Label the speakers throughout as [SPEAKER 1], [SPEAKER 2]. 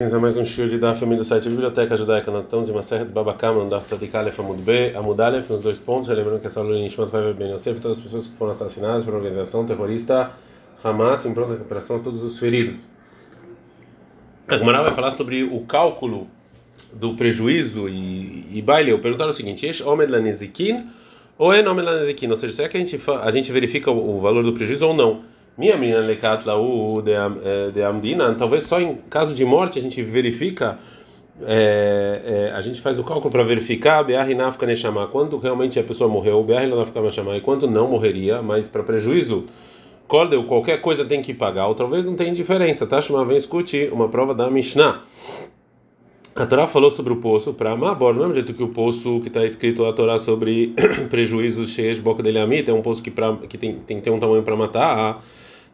[SPEAKER 1] Bem-vindos a mais um show de Daf do site Biblioteca Judaica. Nós estamos em uma serra de Babacama, no Daf Tzadik Aleph Amud B, Amud Aleph, nos dois pontos. Lembrando que essa aula em Shmat vai bem Yosef, todas as pessoas que foram assassinadas pela organização terrorista Hamas, em pronta recuperação a todos os feridos. A Gemara vai falar sobre o cálculo do prejuízo e, e baile. Eu perguntar o seguinte: Esh Omed Lanezikin ou é Omed Lanezikin? Ou seja, será que a gente, a gente verifica o, o valor do prejuízo ou não? Minha menina lecat lau de amdina, talvez só em caso de morte a gente verifica, é, é, a gente faz o cálculo para verificar be'arinafka neshama, quando realmente a pessoa morreu, be'arinafka neshama, e quanto não morreria, mas para prejuízo, cordel, qualquer coisa tem que pagar, ou talvez não tenha diferença, tá? Chama, vem escute uma prova da Mishnah. A Torá falou sobre o poço para Mabor, do mesmo jeito que o poço que está escrito a Torá sobre prejuízos cheios de boca dele amit, é um poço que, pra, que tem, tem que ter um tamanho para matar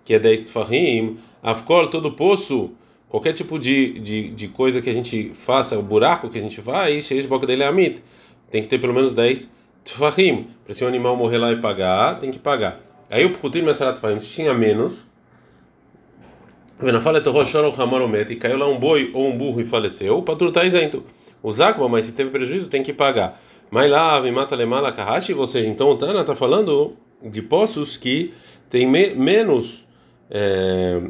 [SPEAKER 1] que é 10 tfahim, afkol, todo poço, qualquer tipo de, de, de coisa que a gente faça, o buraco que a gente faz, cheio de boca dele é amit, tem que ter pelo menos 10 tfahim. Para se um animal morrer lá e pagar, tem que pagar. Aí o putim mesarat se tinha menos, Vena fala e caiu lá um boi ou um burro e faleceu, o patrão está isento. O zakba, mas se teve prejuízo, tem que pagar. Mas lá, me mata lemala kahashi, ou seja, então o Tana está falando de poços que tem me menos é,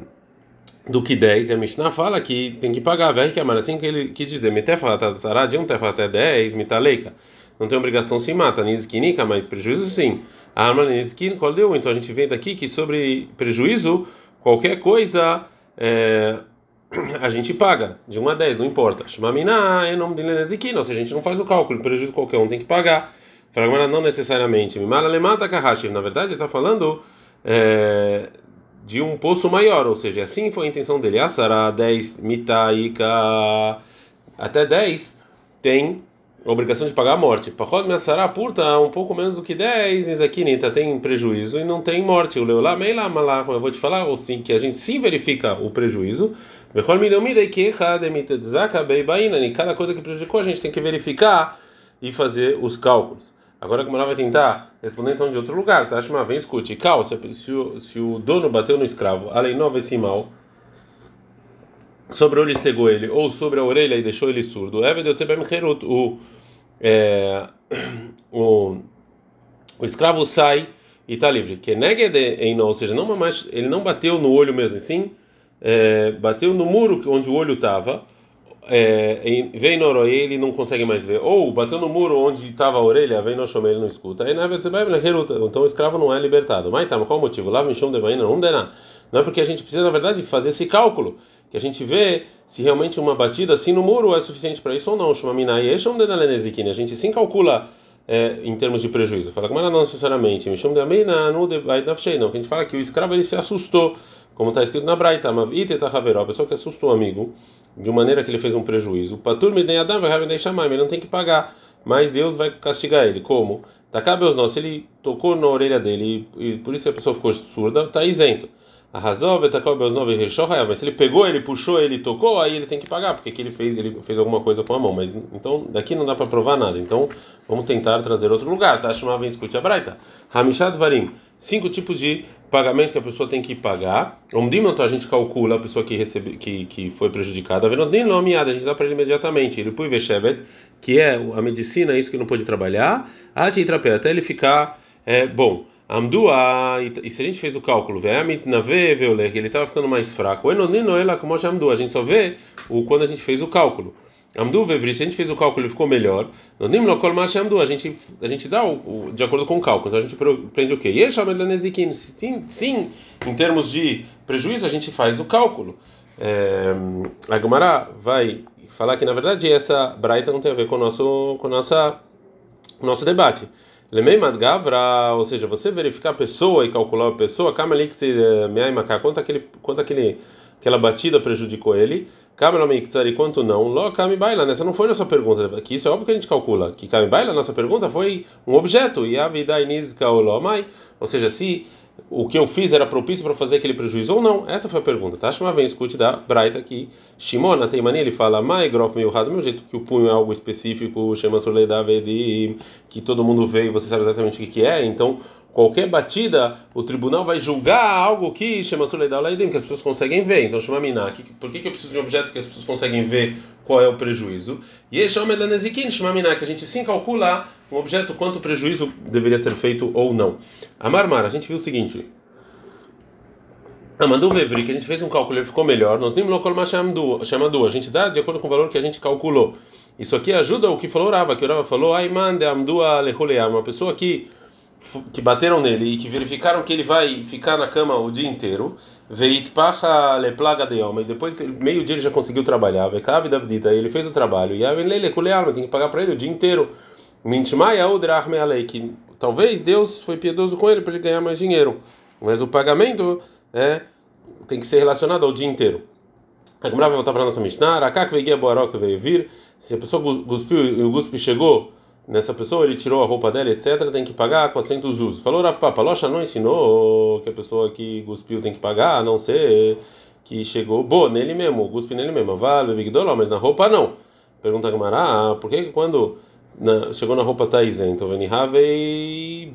[SPEAKER 1] do que 10, e a Mishnah fala que tem que pagar, velho, que é assim que ele quis dizer, metefalatzará de um tefa até 10, mitaleika, não tem obrigação se mata, nizkinika, mas prejuízo sim. Arma nizkin, qual deu? Então a gente vê daqui que sobre prejuízo, qualquer coisa é, a gente paga, de 1 a 10, não importa. Shmamina é nome de nizkin, ou seja, a gente não faz o cálculo, prejuízo qualquer um tem que pagar. Fragmana não necessariamente. Mimala lemata kahashi, na verdade ele está falando. É, de um poço maior, ou seja, assim foi a intenção dele. Asara 10 mitaika até 10 tem a obrigação de pagar a morte. Pachod Measara purta um pouco menos do que 10, Nizakinita tem prejuízo e não tem morte. O Leolá Meila Malá, como eu vou te falar, ou sim, que a gente sim verifica o prejuízo. Cada coisa que prejudicou a gente tem que verificar e fazer os cálculos. Agora a Gemara vai tentar responder então de outro lugar, tá? Shema, vem escute. Cal, se, se, se o dono bateu no escravo, além nova esse mal, sobre o olho cegou ele, ou sobre a orelha e deixou ele surdo, o, é, o, o escravo sai e está livre. Que negede ou seja, não mais, ele não bateu no olho mesmo, sim, é, bateu no muro onde o olho estava é, vem no orelha ele não consegue mais ver, ou bateu no muro onde estava a orelha, vem no chome ele não escuta, aí na então o escravo não é libertado. Mas tá, mas qual o motivo? Lá me de manhã não dá Não é porque a gente precisa, na verdade, fazer esse cálculo, que a gente vê se realmente uma batida assim no muro é suficiente para isso ou não. A gente sim calcula é, em termos de prejuízo. Fala que não necessariamente. Me chama de não, que a gente fala que o escravo ele se assustou, como está escrito na Braita, a pessoa que assustou o amigo de maneira que ele fez um prejuízo. Patur midem adam vai chamar, ele não tem que pagar, mas Deus vai castigar ele. Como? Tacabe os nossos, ele tocou na orelha dele e por isso a pessoa ficou surda, está isento. A razão mas se ele pegou, ele puxou, ele tocou, aí ele tem que pagar, porque que ele fez, ele fez alguma coisa com a mão, mas então daqui não dá para provar nada. Então vamos tentar trazer outro lugar, tá? Chamava escute a Braita. Hamishad Varim, cinco tipos de pagamento que a pessoa tem que pagar. Omdimon, a gente calcula a pessoa que recebe, que, que foi prejudicada. Nem nomeada, a gente dá para ele imediatamente. Ele põe Veshevet, que é a medicina, isso que não pode trabalhar, até ele ficar é, bom. Amdua, e se a gente fez o cálculo, ele estava ficando mais fraco, a gente só vê o, quando a gente fez o cálculo. Amdu Vevri, se a gente fez o cálculo ele ficou melhor, a gente, a gente dá o, o, de acordo com o cálculo, então a gente prende o quê? Sim, sim, em termos de prejuízo, a gente faz o cálculo. É, a Gumara vai falar que na verdade essa braita não tem a ver com o nosso, com nossa, nosso debate. Lemei Madgavra, ou seja, você verificar a pessoa e calcular a pessoa, Kamalik se quanto aquele, quanto aquele, aquela batida prejudicou ele, Kamelomiktsari, quanto não, Lo Kami Baila, essa não foi nossa pergunta, que isso é óbvio que a gente calcula, que Kami Baila, nossa pergunta foi um objeto, e Nizka Olomai, ou seja, se o que eu fiz era propício para fazer aquele prejuízo ou não? Essa foi a pergunta. Tá? Shema vem, escute da Braita aqui. Shimon, na Teimani, ele fala, Mai grof meu do meu jeito que o punho é algo específico, chama Soledad que todo mundo vê e você sabe exatamente o que é. Então, qualquer batida, o tribunal vai julgar algo que chama Suleidaulaidim, que as pessoas conseguem ver. Então chama Miná. Por que, que eu preciso de um objeto que as pessoas conseguem ver qual é o prejuízo? E esse chama Medanezikin, chama Miná, que a gente sim calcula um objeto quanto prejuízo deveria ser feito ou não. A Marmar, a gente viu o seguinte. Ah, mandou que a gente fez um cálculo, ele ficou melhor. Não tem local mais chamado. A gente dá de acordo com o valor que a gente calculou. Isso aqui ajuda o que falou Rava, que o Rava falou, Aiman de Amdua Lehuleam, uma pessoa que que bateram nele e que verificaram que ele vai ficar na cama o dia inteiro, veit pacha le plaga de e depois meio dia ele já conseguiu trabalhar, vekav davdita, ele fez o trabalho, e aven lele alma, tem que pagar para ele o dia inteiro. Mintmaya udrachme alei, que talvez Deus foi piedoso com ele para ele ganhar mais dinheiro, mas o pagamento é tem que ser relacionado ao dia inteiro. A Gemara vai voltar para nossa Mishnah, Rakak Boarok veio vir, se a pessoa cuspiu e o guspe chegou nessa pessoa, ele tirou a roupa dela, etc., tem que pagar 400 usos. Falou Rav Papa, Locha não ensinou que a pessoa que cuspiu tem que pagar, a não ser que chegou bo nele mesmo, cuspe nele mesmo. Vale, Vigdoló, mas na roupa não. Pergunta a Gamara, ah, por que quando na, chegou na roupa tá isento? Venihavei.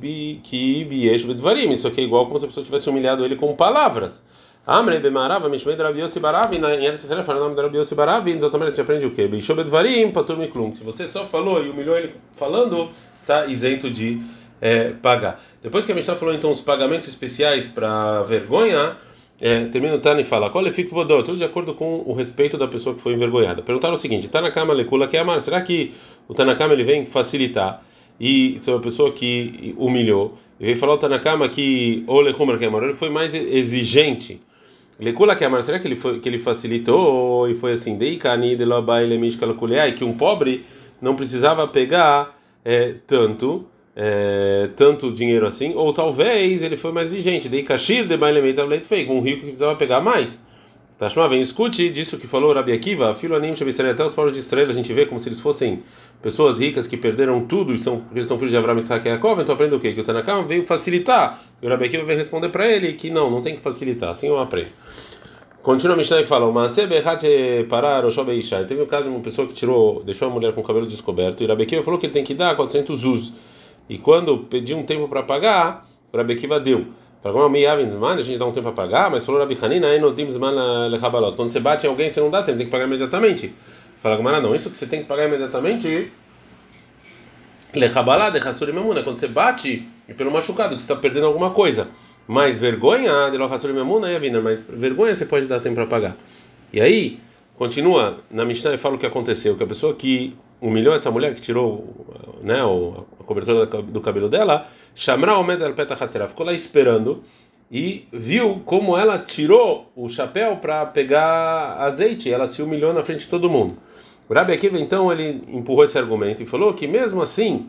[SPEAKER 1] Isso aqui é igual como se a pessoa tivesse humilhado ele com palavras. Amre bemarava mishmei de Rabi Yossi Baravi, em Eretz Israel fala o nome de Rabi Yossi Baravi, exatamente você aprende o quê? Beisho bedvarim patur miklum. Se você só falou e humilhou ele falando, tá isento de é, pagar. Depois que a Mishnah falou então os pagamentos especiais para vergonha, é, termina o Tani e fala: Qual fico vodou? Tudo de acordo com o respeito da pessoa que foi envergonhada. Perguntaram o seguinte: Tanakama lekula que amar. Será que o Tanakama ele vem facilitar e sobre a pessoa que humilhou? Ele veio falar o Tanakama que o lechumer que amar ele foi mais exigente. Lekula que amar. Será que ele foi que ele facilitou e foi assim? Dei cani de lobai lemishkala que um pobre não precisava pegar é, tanto é, tanto dinheiro assim, ou talvez ele foi mais exigente, dei kashir de bailementa leite feio, um rico que precisava pegar mais. Tashma, vem, escute disso que falou Rabi Akiva, filo anim até os povos de estrela, a gente vê como se eles fossem pessoas ricas que perderam tudo e são, eles são filhos de Abraão, Isaac e Jacob, então aprende o quê? Que o Tanakam veio facilitar, e o Rabi Akiva vai responder para ele que não, não tem que facilitar, assim eu aprendo. Continua a Mishnah e fala: Teve um caso de uma pessoa que tirou, deixou a mulher com o cabelo descoberto, e Rabi Akiva falou que ele tem que dar 400 us. E quando pediu um tempo para pagar, Akiva deu. A gente dá um tempo para pagar, mas falou Rabi Hanina, quando você bate em alguém, você não dá tempo, tem que pagar imediatamente. Fala, Gamara, não, isso que você tem que pagar imediatamente, quando você bate e pelo machucado, que você está perdendo alguma coisa. Mas vergonha, mas vergonha você pode dar tempo para pagar. E aí, continua na Mishnah e fala o que aconteceu, que a pessoa que humilhou essa mulher que tirou né, a cobertura do cabelo dela, Shamra Omed al ficou lá esperando e viu como ela tirou o chapéu para pegar azeite, ela se humilhou na frente de todo mundo. O Rabi Akiva então ele empurrou esse argumento e falou que mesmo assim,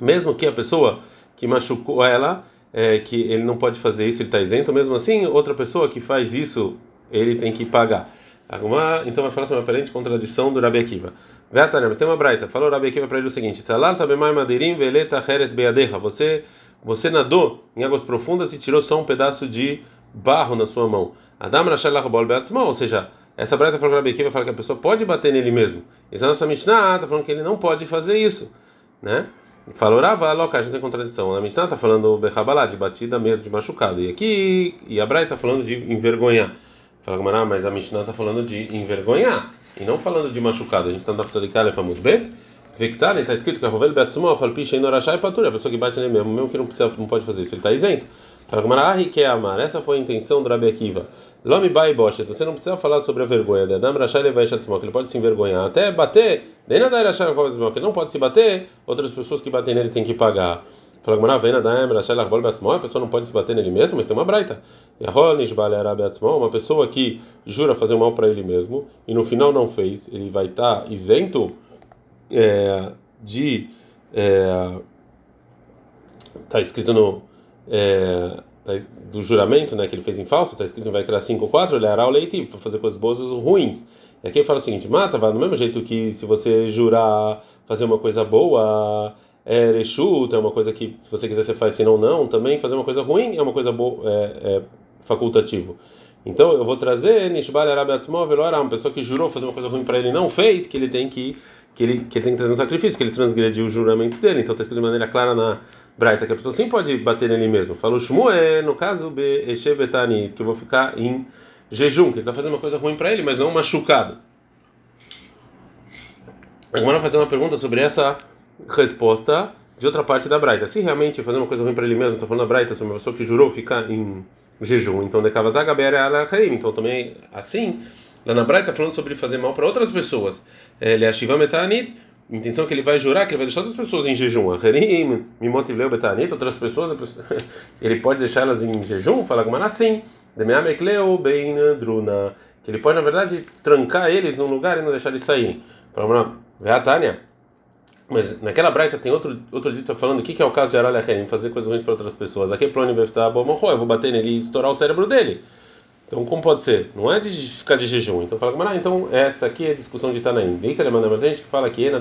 [SPEAKER 1] mesmo que a pessoa que machucou ela, é, que ele não pode fazer isso, ele está isento, mesmo assim, outra pessoa que faz isso, ele tem que pagar. Alguma, então vai falar sobre uma aparente contradição do Rabi Akiva. Veatanem, tem uma braita. Falou Rabi Akiva para ele o seguinte: Salal tabemai madeirim veleta heres beadeja. Você, você nadou em águas profundas e tirou só um pedaço de barro na sua mão. Adam rachalach bol beatzmão, ou seja, essa braita falou Rabi Akiva fala que a pessoa pode bater nele mesmo. Isso a nossa Mishnah está falando que ele não pode fazer isso, né? Falou Rava, loca, a gente tem contradição. A Mishnah está falando Bechabalá, de batida mesmo, de machucado. E aqui, e a Braita está falando de envergonhar. Fala Gamara, mas a Mishnah está falando de envergonhar e não falando de machucado. A gente está na Kalef Amud Bet. Vectar, está escrito que a Rovel Beatzumah, Falpicha e Norachai Patura, a pessoa que bate nele mesmo, mesmo que não, precisa, não pode fazer isso, ele está isento. Fala Gamara, que é amar. Essa foi a intenção do Rabi Akiva. Lomi Bai Boshet, você não precisa falar sobre a vergonha de Adam Rachai Levai Shatzmok, ele pode se envergonhar, até bater, nem nada Rachai Levai Shatzmok, ele não pode se bater, outras pessoas que batem nele têm que pagar. Shatzmok, a pessoa não pode se bater nele mesmo, mas tem uma braita. Uma pessoa que jura fazer mal para ele mesmo e no final não fez, ele vai estar tá isento é, de. Está é, escrito no. É, tá, do juramento né, que ele fez em falso, está escrito vai criar 5 ou 4, ele hará o leite para fazer coisas boas ou ruins. E aqui ele fala o seguinte: mata, vai do mesmo jeito que se você jurar fazer uma coisa boa é reshut, é uma coisa que se você quiser você faz, se não não, também fazer uma coisa ruim é uma coisa boa, é, é facultativo. Então eu vou trazer Nishbal Arabiatzmo Veloram, uma pessoa que jurou fazer uma coisa ruim para ele não fez, que ele tem que que ele, que ele tem que trazer um sacrifício, que ele transgrediu o juramento dele. Então está escrito de maneira clara na, Braita, que a pessoa sim pode bater nele mesmo. Falou Shmuel, no caso, Betani, que eu vou ficar em jejum, que ele está fazendo uma coisa ruim para ele, mas não machucado. Agora fazer uma pergunta sobre essa resposta de outra parte da Braita. Se realmente fazer uma coisa ruim para ele mesmo, estou falando da Braita sobre uma pessoa que jurou ficar em jejum, então de então também assim, lá na Braita falando sobre fazer mal para outras pessoas. Ele é Shiva Metanit, intenção que ele vai jurar que ele vai deixar outras pessoas em jejum. Harim, Mimotivleu Betanit, outras pessoas, ele pode deixar elas em jejum? Fala como assim? Demeamekleu bem druna, que ele pode na verdade trancar eles num lugar e não deixar eles saírem. Fala, Tânia. Mas naquela braita tem outro outro dito falando o que, que é o caso de Aralha fazer coisas ruins para outras pessoas. Aqui plano vai estar bom, eu vou bater nele e estourar o cérebro dele. Então como pode ser? Não é de ficar de jejum. Então fala, então essa aqui é a discussão de Tanaim. Gente que fala que na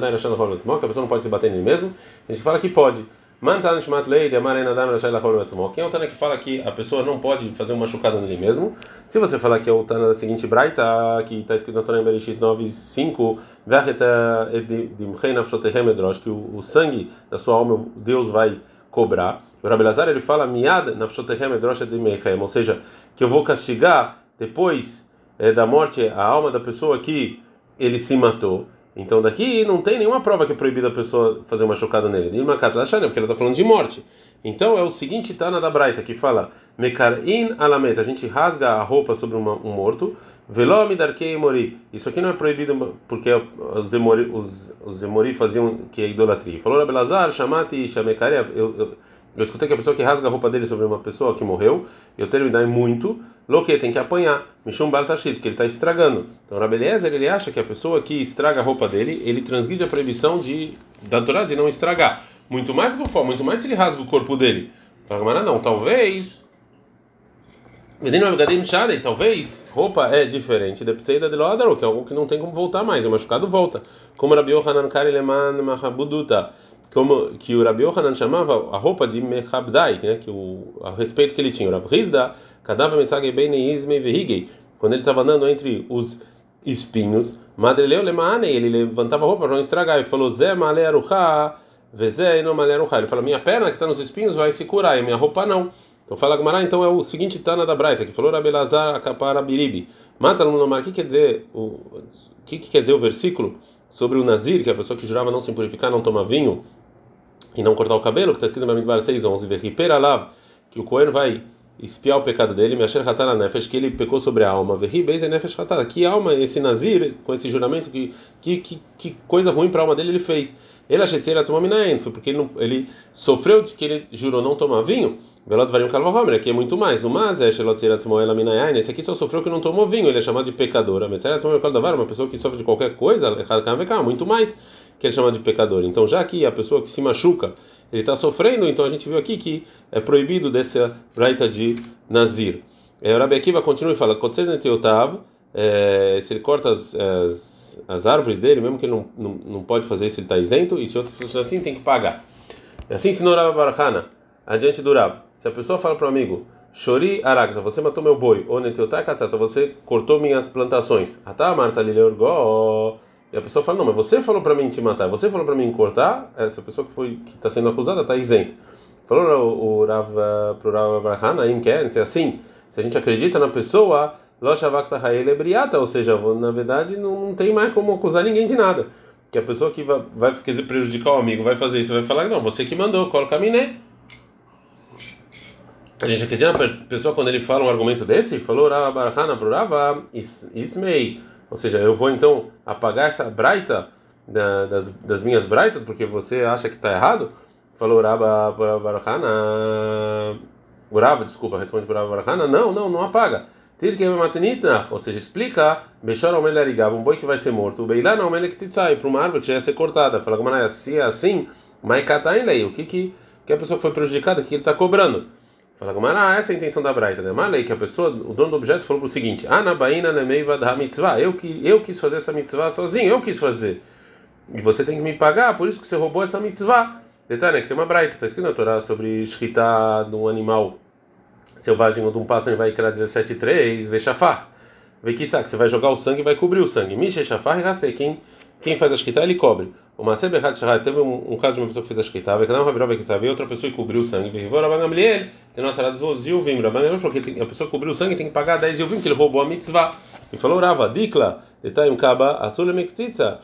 [SPEAKER 1] que a pessoa não pode se bater nele mesmo. A gente fala que pode. Mantan Shmat Lei, Demarena Dam Rashai Lachol Betzmo. Quem é o Tana que fala que a pessoa não pode fazer um machucado nele mesmo? Se você falar que é o Tana da seguinte Braita, que está escrito no Tana em Bereshit 9.5, Vacheta Dimchei Nafshotehem Edrosh, que o sangue da sua alma Deus vai cobrar. O Rabelazar ele fala Miad Nafshotehem Edrosh Dimechem, ou seja, que eu vou castigar depois é, da morte a alma da pessoa que ele se matou. Então daqui não tem nenhuma prova que é proibida a pessoa fazer uma chocada nele. Dilma Katlashana, porque ela está falando de morte. Então é o seguinte Tana da Braita que fala Mekarin alameta, a gente rasga a roupa sobre uma, um morto, velome darkei mori. Isso aqui não é proibido porque os emori, os, os emori faziam que é idolatria. Falou Rabelazar, chamati chamekare, eu, eu, eu escutei que a pessoa que rasga a roupa dele sobre uma pessoa que morreu, eu terminei muito, Loque tem que apanhar, Mishum Bal Tashit, porque ele está estragando. Então, Rabeliezer, ele acha que a pessoa que estraga a roupa dele, ele transgride a proibição de, da Torá de não estragar. Muito mais que muito mais se ele rasga o corpo dele. Fala, não, talvez. Talvez roupa é diferente da pseida de Loadaro, que é algo que não tem como voltar mais, o machucado volta. Como Rabi Yohanan Mahabuduta como que o Rabi Yohanan chamava a roupa de Mechabdai, né, que o a respeito que ele tinha. O Rav Rizda Kadava Mesage Benizme Verhigei. Quando ele estava andando entre os espinhos, Madreleu Lemaane, ele levantava a roupa para não estragar e falou: Zé Malearuha, Vezé no Malearuha. Ele fala: Minha perna que está nos espinhos vai se curar e minha roupa não. Então fala Gumará, então é o seguinte Tana da Braita, que falou Rabelazar Akapara Biribi. Mata no Nomar, o que quer dizer o que, que quer dizer o versículo sobre o Nazir, que é a pessoa que jurava não se purificar, não tomar vinho e não cortar o cabelo, que está escrito no Bamidbar 6:11, Verriperalav, que o Cohen vai espiar o pecado dele, me achar hatana nefesh, que ele pecou sobre a alma, verri beize nefesh hatana, que alma esse nazir, com esse juramento, que, que, que, que coisa ruim para a alma dele ele fez. Ele achou que foi porque ele, não, ele sofreu de que ele jurou não tomar vinho. Velot varim kalvahomer, aqui é muito mais. O mas é esse aqui só sofreu que não tomou vinho, ele é chamado de pecadora. Uma pessoa que sofre de qualquer coisa, muito mais que ele é chama de pecador. Então, já que a pessoa que se machuca ele está sofrendo, então a gente viu aqui que é proibido dessa braita de Nazir. É, o Rabi Akiva continua e fala: é, se ele corta as, as, as, árvores dele, mesmo que ele não, não, não pode fazer isso, ele está isento, e se outras pessoas assim, tem que pagar. Assim ensinou Rabi Barahana, adiante do Rab. Se a pessoa fala para o amigo, Shori Arakta, você matou meu boi, ou Neteutai Katsata, você cortou minhas plantações. Atá Marta Lileorgó. E a pessoa fala: Não, mas você falou para mim te matar, você falou para mim cortar. Essa pessoa que foi que está sendo acusada está isenta. Falou o Rav para o Rav Abraham, aí quer se assim, se a gente acredita na pessoa, ou seja, na verdade não, não tem mais como acusar ninguém de nada. Que a pessoa que vai, vai prejudicar o amigo vai fazer isso, vai falar: Não, você que mandou, coloca a miné. A gente acredita na pessoa quando ele fala um argumento desse? Falou Rav Abraham para o Rav Ismei. Ou seja, eu vou então apagar essa braita da, das, das minhas braitas porque você acha que está errado? Falou Uraba Barahana. Uraba, desculpa, responde para Barahana. Não, não, não apaga. Ou seja, explica Bechor Omelarigava, um boi que vai ser morto. O Beilá não, que te sai para uma árvore que já ia ser cortada. Fala, é se é assim. O que, que, que a pessoa que foi prejudicada, que ele está cobrando? Fala Gomara, essa é a intenção da Braita, né? Malei, que a pessoa, o dono do objeto falou o seguinte: Anabaina nemeiva da mitzvah. Eu que eu quis fazer essa mitzvah sozinho, eu quis fazer. E você tem que me pagar, por isso que você roubou essa mitzvah. Detalhe, né, que tem uma Braita, está escrito na Torá sobre escrita de um animal selvagem ou de um pássaro, vai criar 17:3, vechafar. Vê que sabe, você vai jogar o sangue e vai cobrir o sangue. E quem quem faz a shkita ele cobre. O Maser Bechat Shahad teve um, um, caso de uma pessoa que fez a shkita, não Rabi que sabe, outra pessoa que cobriu o sangue, veio Rabban Gamliel, tem rada dos Yuvim, Rabban Gamliel falou que a pessoa cobriu o sangue tem que pagar 10 Yuvim, que ele roubou a mitzvah. E falou Rava, Dikla, Detaim Kaba, Asul Lemektzitza,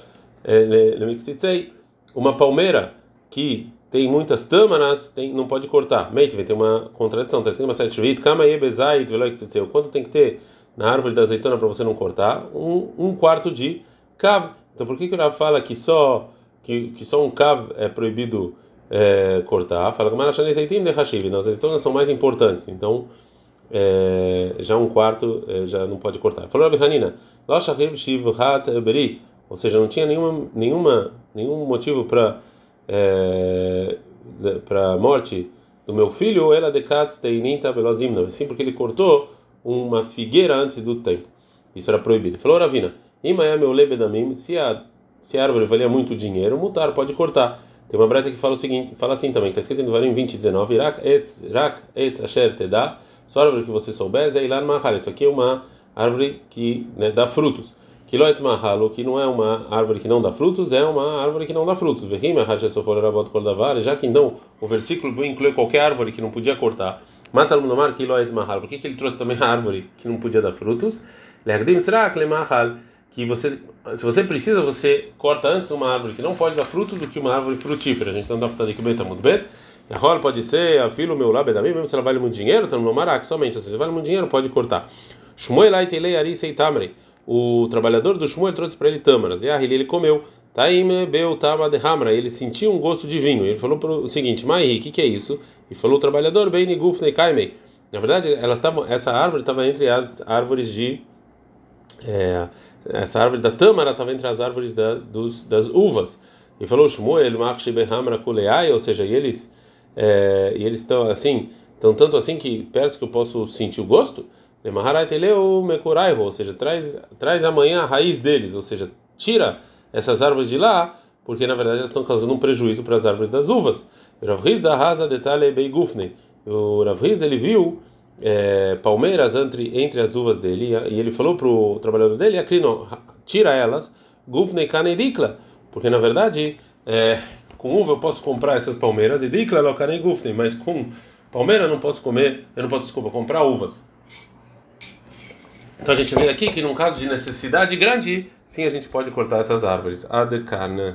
[SPEAKER 1] Lemektzitsei, uma palmeira que tem muitas tâmaras, tem, não pode cortar. Meit, vai ter uma contradição, está escrito uma sete shvit, Kama Yebezait, Veloiktzitsei, quanto tem que ter na árvore da azeitona para você não cortar? Um, um quarto de cav. Então por que que o Rav fala que só que, que só um cav é proibido é, cortar? Fala que as azeitonas são mais importantes. Então é, já um quarto é, já não pode cortar. Falou Rabi Hanina, ou seja, não tinha nenhuma, nenhuma, nenhum motivo para é, para morte do meu filho, ela decat sim porque ele cortou uma figueira antes do tempo. Isso era proibido. Falou Ravina, se a se a árvore valia muito dinheiro, mutar pode cortar. Tem uma breta que fala o seguinte, fala assim também, está escrito em Devarim 20, 19, Irak etz, Irak etz asher dá só árvore que você souber, é ilan mahal. Isso aqui é uma árvore que né, dá frutos. Kiloetz mahalo, que não é uma árvore que não dá frutos, é uma árvore que não dá frutos. Já que então o versículo inclui qualquer árvore que não podia cortar. Mata no mar kiloetz mahal. Por que, que ele trouxe também a árvore que não podia dar frutos? Lerdim srak le mahal que você, se você precisa, você corta antes uma árvore que não pode dar frutos do que uma árvore frutífera. A gente está andando aqui bem, está muito bem. A rola pode ser a filo meu lá, mesmo se ela vale muito dinheiro, está no marac somente. Se vale muito dinheiro, pode cortar. Shmuelai telei ari seitamrei. O trabalhador do Shmuel trouxe para ele tâmaras. E a ele comeu. Taime beu tama de hamra. Ele sentiu um gosto de vinho. Ele falou o seguinte: Mai, o que, que é isso? E falou o trabalhador, bem nigufnei kaimei. Na verdade, elas tavam, essa árvore estava entre as árvores de. É, essa árvore da tâmara estava entre as árvores da, dos, das uvas. E falou Shmuel, ou seja, e eles é, e eles estão assim, estão tanto assim que perto que eu posso sentir o gosto. Ou seja, traz, traz amanhã a raiz deles, ou seja, tira essas árvores de lá, porque na verdade elas estão causando um prejuízo para as árvores das uvas. O Rav da Rasa detalhe Beigufne. O Rav ele viu é, palmeiras entre, entre as uvas dele e ele falou para o trabalhador dele, Acrino, tira elas, gufne kanedikla, porque na verdade é, com uva eu posso comprar essas palmeiras e dikla lokane gufne, mas com palmeira eu não posso comer, eu não posso desculpa comprar uvas. Então a gente vê aqui que num caso de necessidade grande, sim a gente pode cortar essas árvores. Adekana.